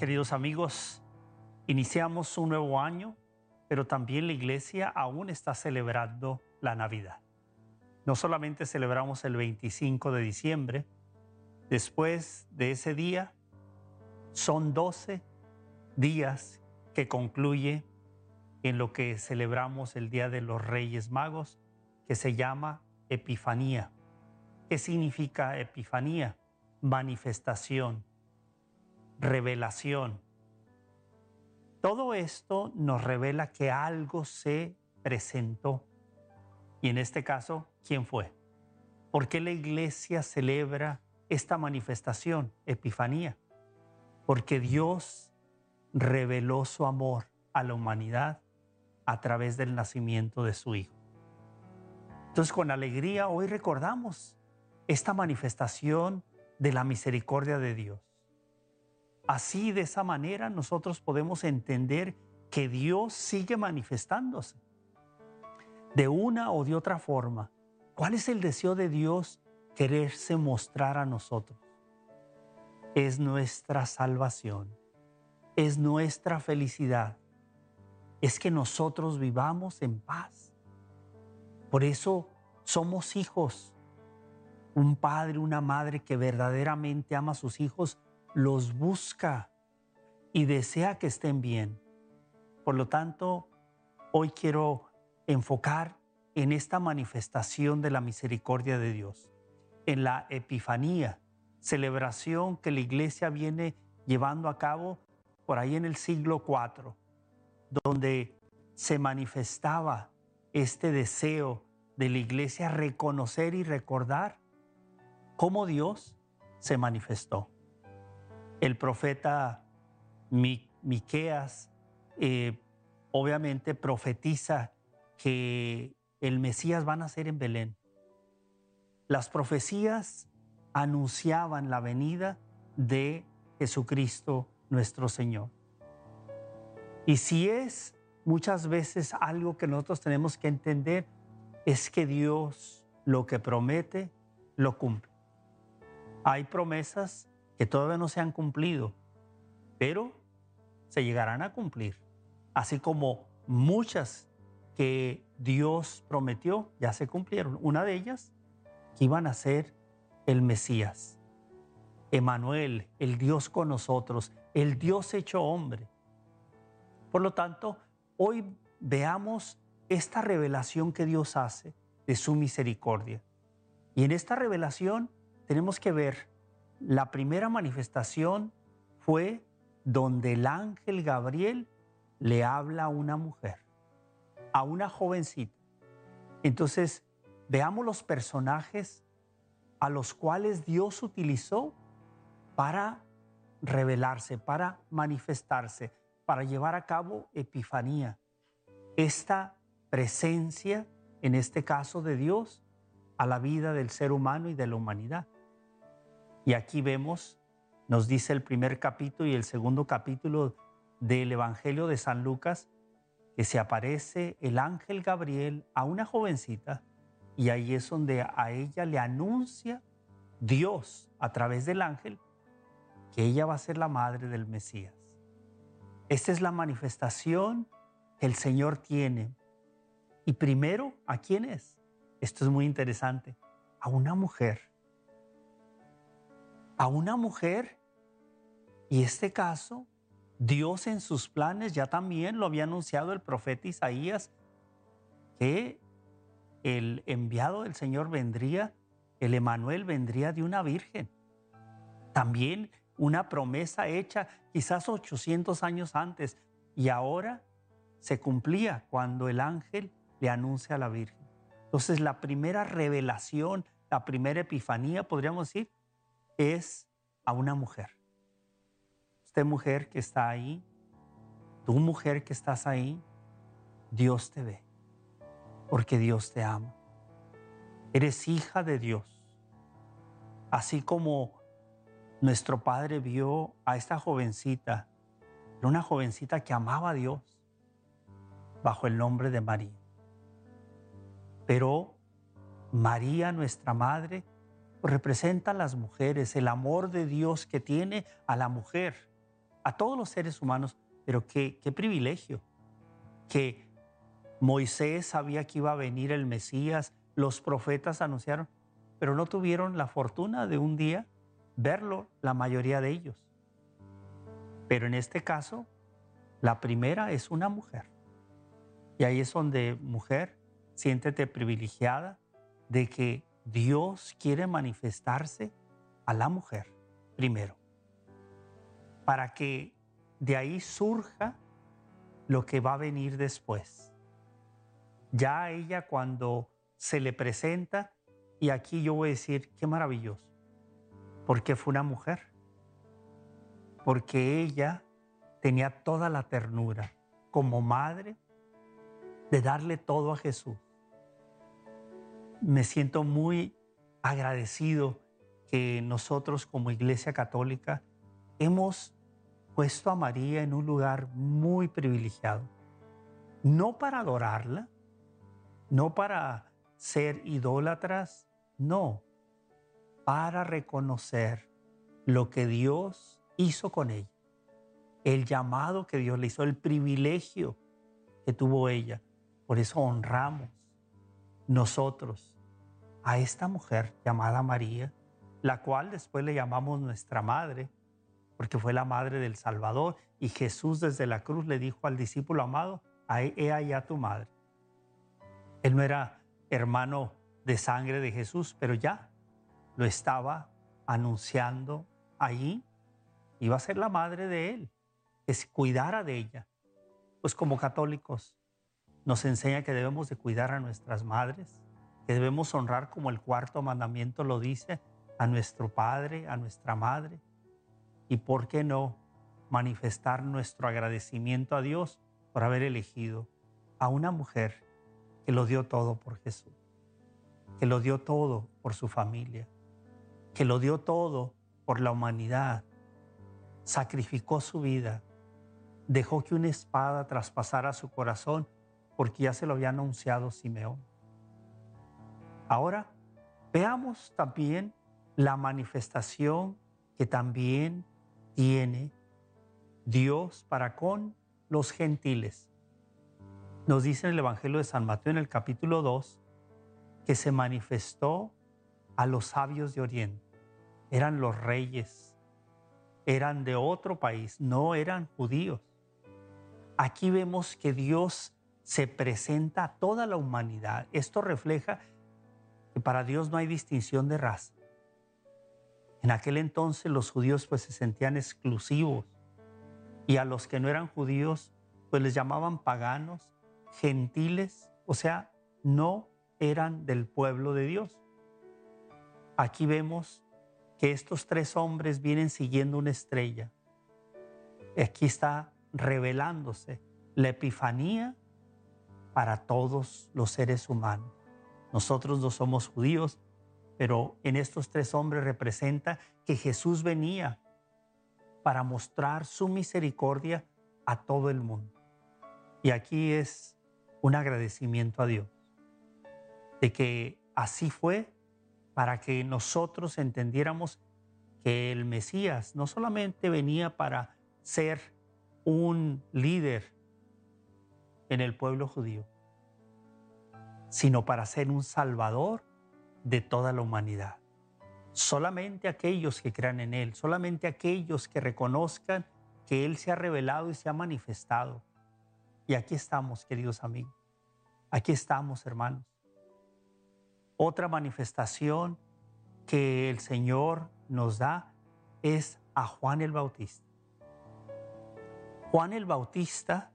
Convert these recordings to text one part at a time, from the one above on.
Queridos amigos, iniciamos un nuevo año, pero también la iglesia aún está celebrando la Navidad. No solamente celebramos el 25 de diciembre, después de ese día son 12 días que concluye en lo que celebramos el Día de los Reyes Magos, que se llama Epifanía. ¿Qué significa Epifanía? Manifestación, revelación. Todo esto nos revela que algo se presentó. Y en este caso, ¿quién fue? ¿Por qué la iglesia celebra esta manifestación, Epifanía? Porque Dios reveló su amor a la humanidad a través del nacimiento de su Hijo. Entonces, con alegría hoy recordamos esta manifestación de la misericordia de Dios. Así, de esa manera, nosotros podemos entender que Dios sigue manifestándose. De una o de otra forma, ¿cuál es el deseo de Dios quererse mostrar a nosotros? Es nuestra salvación, es nuestra felicidad, es que nosotros vivamos en paz. Por eso somos hijos. Un padre, una madre que verdaderamente ama a sus hijos, los busca y desea que estén bien. Por lo tanto, hoy quiero enfocar en esta manifestación de la misericordia de Dios, en la Epifanía, celebración que la iglesia viene llevando a cabo por ahí en el siglo IV, donde se manifestaba este deseo de la iglesia reconocer y recordar cómo Dios se manifestó. El profeta Miqueas eh, obviamente profetiza que el Mesías va a nacer en Belén. Las profecías anunciaban la venida de Jesucristo nuestro Señor. Y si es muchas veces algo que nosotros tenemos que entender, es que Dios lo que promete, lo cumple. Hay promesas que todavía no se han cumplido, pero se llegarán a cumplir. Así como muchas que Dios prometió ya se cumplieron. Una de ellas, que iban a ser el Mesías. Emanuel, el Dios con nosotros, el Dios hecho hombre. Por lo tanto, hoy veamos esta revelación que Dios hace de su misericordia. Y en esta revelación tenemos que ver la primera manifestación fue donde el ángel Gabriel le habla a una mujer, a una jovencita. Entonces, veamos los personajes a los cuales Dios utilizó para revelarse, para manifestarse, para llevar a cabo Epifanía, esta presencia, en este caso de Dios, a la vida del ser humano y de la humanidad. Y aquí vemos, nos dice el primer capítulo y el segundo capítulo del Evangelio de San Lucas, que se aparece el ángel Gabriel a una jovencita y ahí es donde a ella le anuncia Dios a través del ángel que ella va a ser la madre del Mesías. Esta es la manifestación que el Señor tiene. Y primero, ¿a quién es? Esto es muy interesante. A una mujer. A una mujer. Y este caso, Dios en sus planes ya también lo había anunciado el profeta Isaías, que el enviado del Señor vendría, el Emanuel vendría de una virgen. También una promesa hecha quizás 800 años antes y ahora se cumplía cuando el ángel le anuncia a la Virgen. Entonces la primera revelación, la primera epifanía, podríamos decir, es a una mujer. Usted mujer que está ahí, tú mujer que estás ahí, Dios te ve, porque Dios te ama. Eres hija de Dios. Así como nuestro padre vio a esta jovencita, era una jovencita que amaba a Dios, bajo el nombre de María. Pero María, nuestra madre, representa a las mujeres, el amor de Dios que tiene a la mujer. a todos los seres humanos, pero qué, qué privilegio que Moisés sabía que iba a venir el Mesías, los profetas anunciaron, pero no tuvieron la fortuna de un día verlo la mayoría de ellos. Pero en este caso, la primera es una mujer. Y ahí es donde, mujer, siéntete privilegiada de que Dios quiere manifestarse a la mujer primero, para que de ahí surja lo que va a venir después. Ya ella cuando se le presenta, y aquí yo voy a decir, qué maravilloso, porque fue una mujer, porque ella tenía toda la ternura como madre de darle todo a Jesús. Me siento muy agradecido que nosotros como Iglesia Católica hemos puesto a María en un lugar muy privilegiado. No para adorarla, no para ser idólatras, no, para reconocer lo que Dios hizo con ella, el llamado que Dios le hizo, el privilegio que tuvo ella. Por eso honramos nosotros a esta mujer llamada María, la cual después le llamamos nuestra madre, porque fue la madre del Salvador, y Jesús desde la cruz le dijo al discípulo amado, he allá tu madre. Él no era hermano de sangre de Jesús, pero ya lo estaba anunciando allí. Iba a ser la madre de él, que se cuidara de ella. Pues como católicos nos enseña que debemos de cuidar a nuestras madres, que debemos honrar como el cuarto mandamiento lo dice, a nuestro padre, a nuestra madre. Y por qué no manifestar nuestro agradecimiento a Dios por haber elegido a una mujer que lo dio todo por Jesús, que lo dio todo por su familia, que lo dio todo por la humanidad, sacrificó su vida, dejó que una espada traspasara su corazón porque ya se lo había anunciado Simeón. Ahora, veamos también la manifestación que también tiene Dios para con los gentiles. Nos dice en el Evangelio de San Mateo en el capítulo 2 que se manifestó a los sabios de Oriente. Eran los reyes, eran de otro país, no eran judíos. Aquí vemos que Dios se presenta a toda la humanidad. Esto refleja que para Dios no hay distinción de raza. En aquel entonces los judíos pues se sentían exclusivos y a los que no eran judíos pues les llamaban paganos gentiles, o sea, no eran del pueblo de Dios. Aquí vemos que estos tres hombres vienen siguiendo una estrella. Aquí está revelándose la epifanía para todos los seres humanos. Nosotros no somos judíos, pero en estos tres hombres representa que Jesús venía para mostrar su misericordia a todo el mundo. Y aquí es un agradecimiento a Dios de que así fue para que nosotros entendiéramos que el Mesías no solamente venía para ser un líder en el pueblo judío, sino para ser un salvador de toda la humanidad. Solamente aquellos que crean en Él, solamente aquellos que reconozcan que Él se ha revelado y se ha manifestado, y aquí estamos, queridos amigos. Aquí estamos, hermanos. Otra manifestación que el Señor nos da es a Juan el Bautista. Juan el Bautista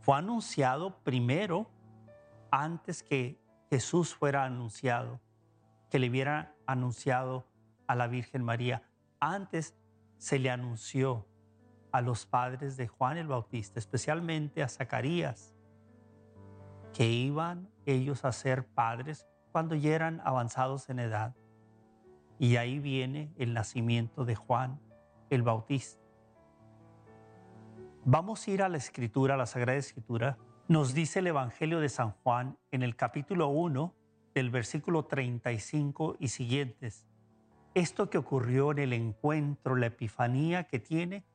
fue anunciado primero antes que Jesús fuera anunciado, que le hubiera anunciado a la Virgen María. Antes se le anunció a los padres de Juan el Bautista, especialmente a Zacarías, que iban ellos a ser padres cuando ya eran avanzados en edad. Y ahí viene el nacimiento de Juan el Bautista. Vamos a ir a la escritura, a la Sagrada Escritura. Nos dice el Evangelio de San Juan en el capítulo 1 del versículo 35 y siguientes. Esto que ocurrió en el encuentro, la epifanía que tiene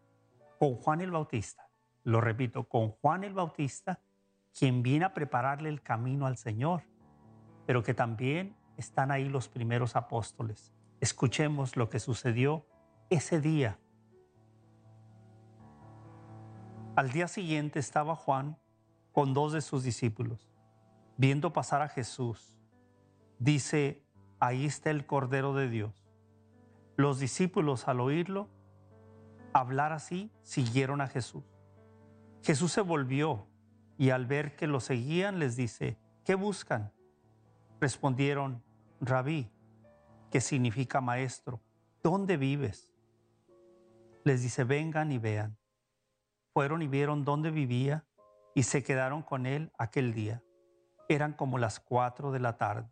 con Juan el Bautista. Lo repito, con Juan el Bautista, quien viene a prepararle el camino al Señor, pero que también están ahí los primeros apóstoles. Escuchemos lo que sucedió ese día. Al día siguiente estaba Juan con dos de sus discípulos, viendo pasar a Jesús. Dice, ahí está el Cordero de Dios. Los discípulos al oírlo hablar así, siguieron a Jesús. Jesús se volvió y al ver que lo seguían les dice, ¿qué buscan? Respondieron, rabí, que significa maestro, ¿dónde vives? Les dice, vengan y vean. Fueron y vieron dónde vivía y se quedaron con él aquel día. Eran como las cuatro de la tarde.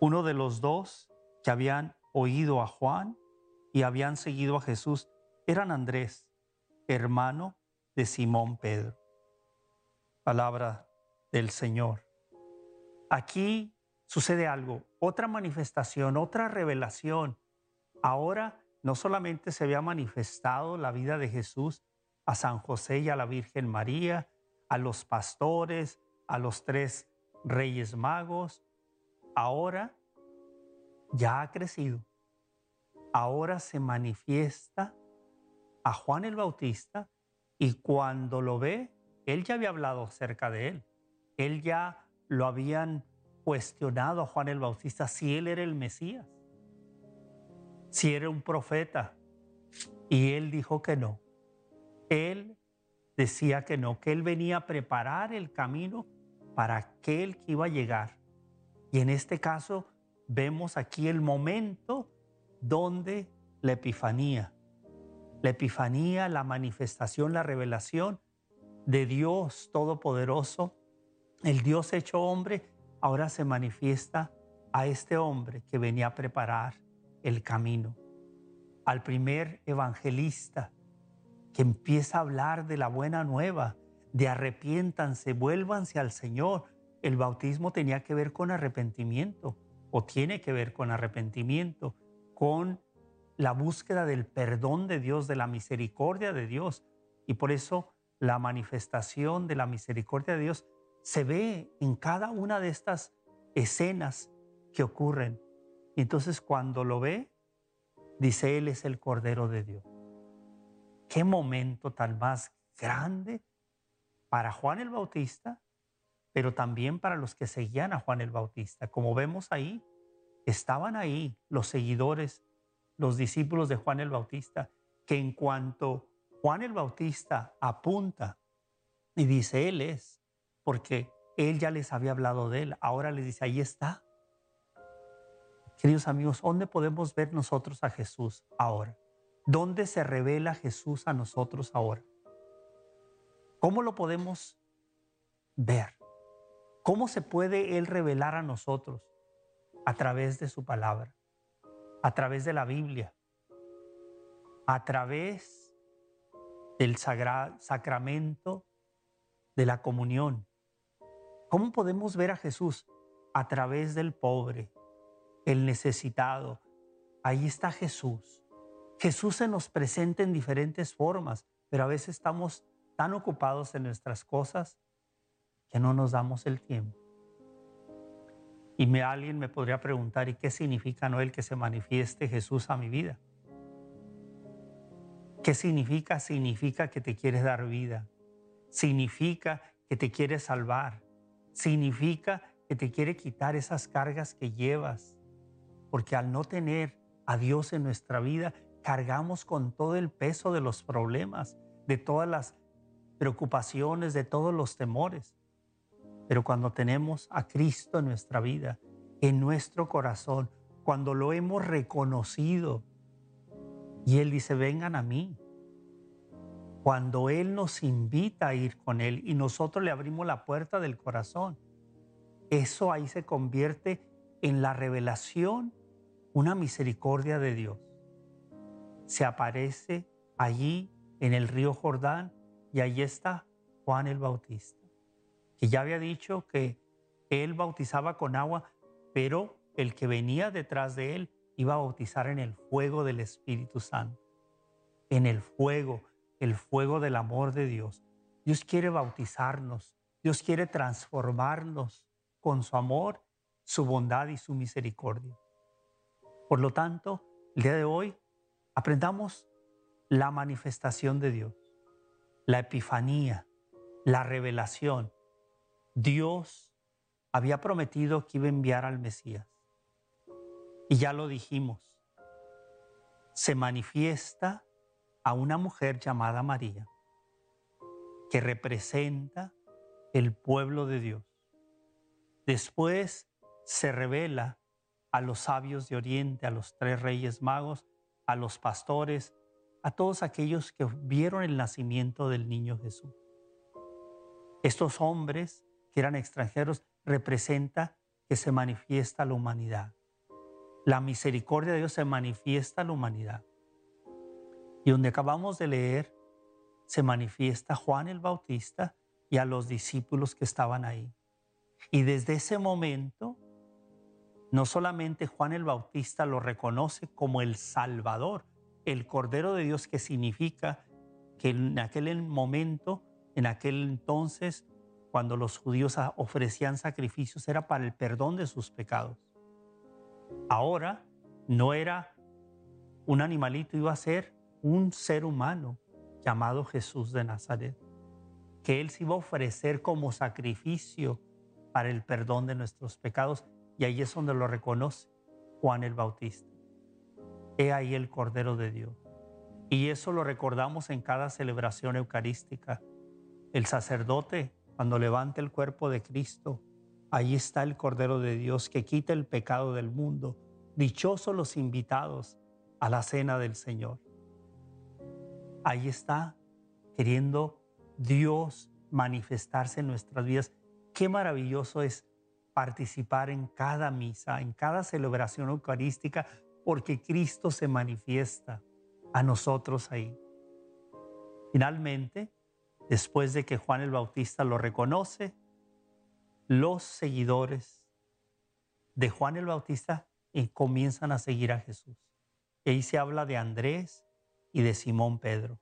Uno de los dos que habían oído a Juan y habían seguido a Jesús eran Andrés, hermano de Simón Pedro. Palabra del Señor. Aquí sucede algo, otra manifestación, otra revelación. Ahora no solamente se había manifestado la vida de Jesús a San José y a la Virgen María, a los pastores, a los tres reyes magos, ahora ya ha crecido ahora se manifiesta a Juan el Bautista y cuando lo ve, él ya había hablado acerca de él. Él ya lo habían cuestionado a Juan el Bautista si él era el Mesías, si era un profeta. Y él dijo que no. Él decía que no, que él venía a preparar el camino para aquel que iba a llegar. Y en este caso vemos aquí el momento donde la epifanía, la epifanía, la manifestación, la revelación de Dios Todopoderoso, el Dios hecho hombre, ahora se manifiesta a este hombre que venía a preparar el camino, al primer evangelista que empieza a hablar de la buena nueva, de arrepiéntanse, vuélvanse al Señor. El bautismo tenía que ver con arrepentimiento o tiene que ver con arrepentimiento con la búsqueda del perdón de Dios, de la misericordia de Dios. Y por eso la manifestación de la misericordia de Dios se ve en cada una de estas escenas que ocurren. Y entonces cuando lo ve, dice, Él es el Cordero de Dios. Qué momento tan más grande para Juan el Bautista, pero también para los que seguían a Juan el Bautista. Como vemos ahí, estaban ahí los seguidores, los discípulos de Juan el Bautista, que en cuanto Juan el Bautista apunta y dice, Él es, porque Él ya les había hablado de Él, ahora les dice, ahí está. Queridos amigos, ¿dónde podemos ver nosotros a Jesús ahora? ¿Dónde se revela Jesús a nosotros ahora? ¿Cómo lo podemos ver? ¿Cómo se puede Él revelar a nosotros? a través de su palabra, a través de la Biblia, a través del sacramento de la comunión. ¿Cómo podemos ver a Jesús? A través del pobre, el necesitado. Ahí está Jesús. Jesús se nos presenta en diferentes formas, pero a veces estamos tan ocupados en nuestras cosas que no nos damos el tiempo. Y alguien me podría preguntar, ¿y qué significa no el que se manifieste Jesús a mi vida? ¿Qué significa? Significa que te quieres dar vida. Significa que te quieres salvar. Significa que te quiere quitar esas cargas que llevas. Porque al no tener a Dios en nuestra vida, cargamos con todo el peso de los problemas, de todas las preocupaciones, de todos los temores. Pero cuando tenemos a Cristo en nuestra vida, en nuestro corazón, cuando lo hemos reconocido, y Él dice, vengan a mí. Cuando Él nos invita a ir con Él y nosotros le abrimos la puerta del corazón, eso ahí se convierte en la revelación, una misericordia de Dios. Se aparece allí en el río Jordán y allí está Juan el Bautista que ya había dicho que él bautizaba con agua, pero el que venía detrás de él iba a bautizar en el fuego del Espíritu Santo. en el fuego, el fuego del amor de Dios. Dios quiere bautizarnos, Dios quiere transformarnos con su amor, su bondad y su misericordia. Por lo tanto, el día de hoy aprendamos la manifestación de Dios, la epifanía, la revelación. Dios había prometido que iba a enviar al Mesías. Y ya lo dijimos, se manifiesta a una mujer llamada María, que representa el pueblo de Dios. Después se revela a los sabios de Oriente, a los tres reyes magos, a los pastores, a todos aquellos que vieron el nacimiento del niño Jesús. Estos hombres que eran extranjeros representa que se manifiesta la humanidad. La misericordia de Dios se manifiesta a la humanidad. Y donde acabamos de leer, se manifiesta Juan el Bautista y a los discípulos que estaban ahí. Y desde ese momento, no solamente Juan el Bautista lo reconoce como el Salvador, el Cordero de Dios, que significa que en aquel momento, en aquel entonces, cuando los judíos ofrecían sacrificios, era para el perdón de sus pecados. Ahora no era un animalito, iba a ser un ser humano llamado Jesús de Nazaret, que Él se iba a ofrecer como sacrificio para el perdón de nuestros pecados, y ahí es donde lo reconoce Juan el Bautista. He ahí el Cordero de Dios. Y eso lo recordamos en cada celebración eucarística. El sacerdote, cuando levanta el cuerpo de Cristo, ahí está el Cordero de Dios que quita el pecado del mundo. Dichosos los invitados a la cena del Señor. Ahí está queriendo Dios manifestarse en nuestras vidas. Qué maravilloso es participar en cada misa, en cada celebración eucarística, porque Cristo se manifiesta a nosotros ahí. Finalmente, después de que Juan el Bautista lo reconoce, los seguidores de Juan el Bautista eh, comienzan a seguir a Jesús. Y ahí se habla de Andrés y de Simón Pedro.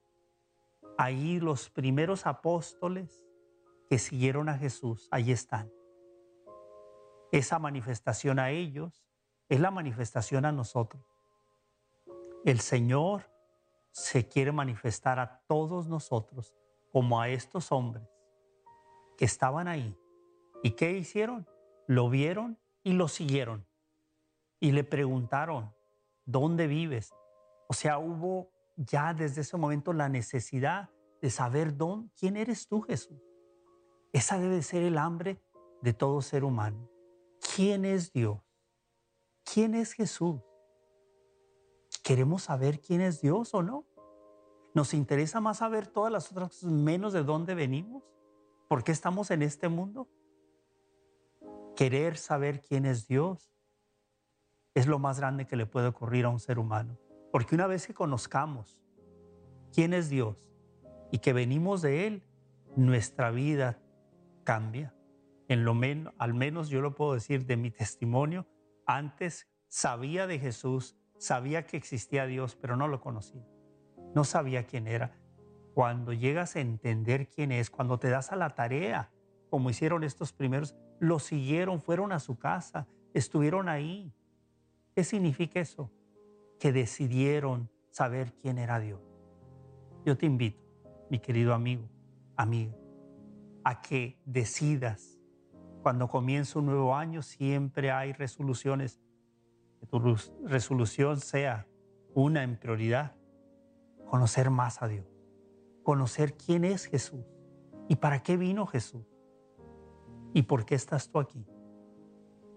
Ahí los primeros apóstoles que siguieron a Jesús, ahí están. Esa manifestación a ellos es la manifestación a nosotros. El Señor se quiere manifestar a todos nosotros como a estos hombres que estaban ahí. ¿Y qué hicieron? Lo vieron y lo siguieron. Y le preguntaron, ¿dónde vives? O sea, hubo ya desde ese momento la necesidad de saber dónde, quién eres tú, Jesús. Esa debe ser el hambre de todo ser humano. ¿Quién es Dios? ¿Quién es Jesús? ¿Queremos saber quién es Dios o no? ¿Nos interesa más saber todas las otras cosas menos de dónde venimos? ¿Por qué estamos en este mundo? Querer saber quién es Dios es lo más grande que le puede ocurrir a un ser humano. Porque una vez que conozcamos quién es Dios y que venimos de Él, nuestra vida cambia en lo menos, al menos yo lo puedo decir de mi testimonio, antes sabía de Jesús, sabía que existía Dios, pero no lo conocía. No sabía quién era. Cuando llegas a entender quién es, cuando te das a la tarea, como hicieron estos primeros, lo siguieron, fueron a su casa, estuvieron ahí. ¿Qué significa eso? Que decidieron saber quién era Dios. Yo te invito, mi querido amigo, amiga, a que decidas cuando comienza un nuevo año siempre hay resoluciones. Que tu resolución sea una en prioridad. Conocer más a Dios. Conocer quién es Jesús. ¿Y para qué vino Jesús? ¿Y por qué estás tú aquí?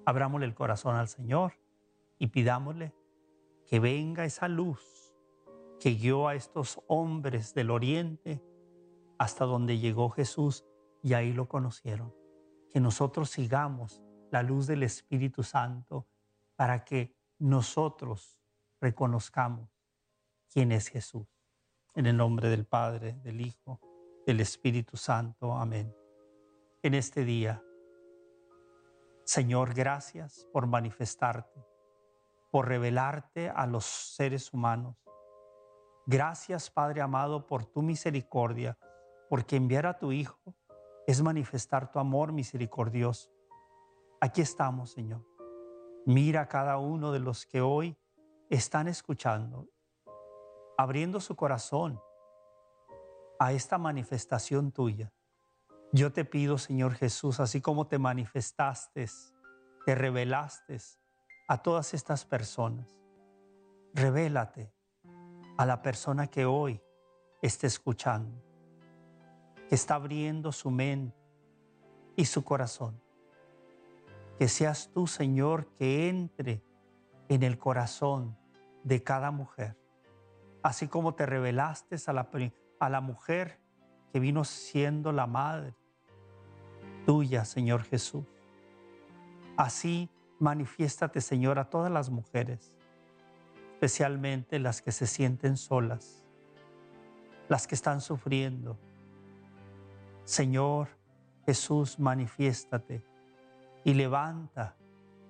Abrámosle el corazón al Señor y pidámosle que venga esa luz que guió a estos hombres del oriente hasta donde llegó Jesús y ahí lo conocieron que nosotros sigamos la luz del Espíritu Santo para que nosotros reconozcamos quién es Jesús. En el nombre del Padre, del Hijo, del Espíritu Santo. Amén. En este día, Señor, gracias por manifestarte, por revelarte a los seres humanos Gracias, Padre amado, por tu misericordia, porque enviar a tu Hijo es manifestar tu amor misericordioso. Aquí estamos, Señor. Mira a cada uno de los que hoy están escuchando, abriendo su corazón a esta manifestación tuya. Yo te pido, Señor Jesús, así como te manifestaste, te revelaste a todas estas personas, revélate a la persona que hoy esté escuchando, está abriendo su mente y su corazón. Que seas tú, Señor, que entre en el corazón de cada mujer, así como te revelaste la, a la mujer que vino siendo la madre tuya, Señor Jesús. Así manifiéstate, Señor, a todas las mujeres especialmente las que se sienten solas, las que están sufriendo. Señor Jesús, manifiéstate y levanta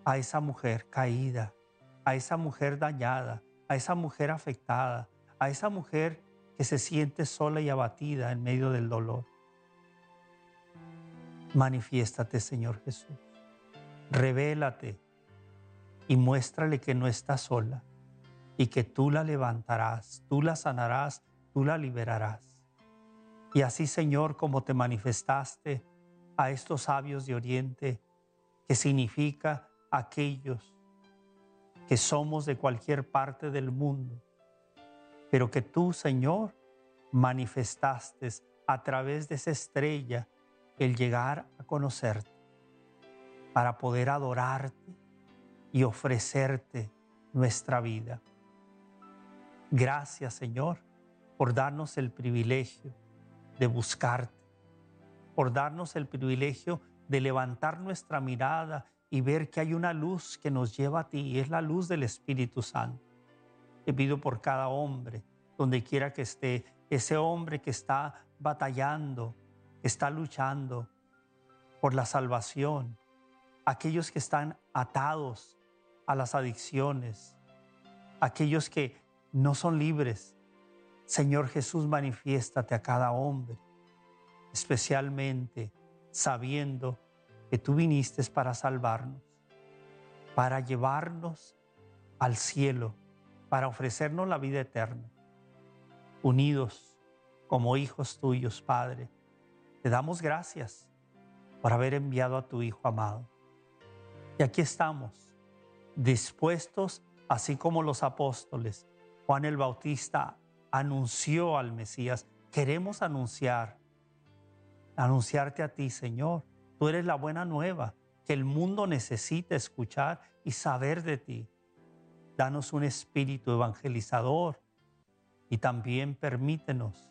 a esa mujer caída, a esa mujer dañada, a esa mujer afectada, a esa mujer que se siente sola y abatida en medio del dolor. Manifiéstate, Señor Jesús. Revélate y muéstrale que no está sola, y que tú la levantarás, tú la sanarás, tú la liberarás. Y así, Señor, como te manifestaste a estos sabios de Oriente, que significa aquellos que somos de cualquier parte del mundo, pero que tú, Señor, manifestaste a través de esa estrella el llegar a conocerte, para poder adorarte y ofrecerte nuestra vida. Gracias, Señor, por darnos el privilegio de buscarte, por darnos el privilegio de levantar nuestra mirada y ver que hay una luz que nos lleva a ti y es la luz del Espíritu Santo. Te pido por cada hombre, donde quiera que esté, ese hombre que está batallando, está luchando por la salvación, aquellos que están atados a las adicciones, aquellos que no son libres. Señor Jesús, manifiéstate a cada hombre, especialmente sabiendo que tú viniste para salvarnos, para llevarnos al cielo, para ofrecernos la vida eterna. Unidos como hijos tuyos, Padre, te damos gracias por haber enviado a tu Hijo amado. Y aquí estamos, dispuestos, así como los apóstoles, Juan el Bautista anunció al Mesías. Queremos anunciar, anunciarte a ti, Señor. Tú eres la buena nueva que el mundo necesita escuchar y saber de ti. Danos un espíritu evangelizador y también permítenos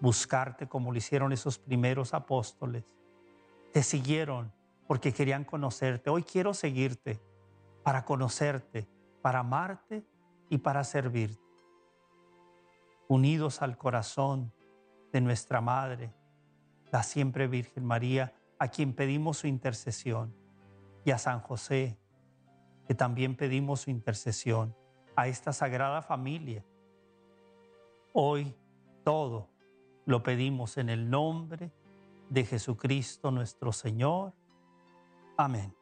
buscarte como lo hicieron esos primeros apóstoles. Te siguieron porque querían conocerte. Hoy quiero seguirte para conocerte, para amarte y para servirte unidos al corazón de nuestra Madre, la siempre Virgen María, a quien pedimos su intercesión, y a San José, que también pedimos su intercesión, a esta sagrada familia. Hoy todo lo pedimos en el nombre de Jesucristo nuestro Señor. Amén.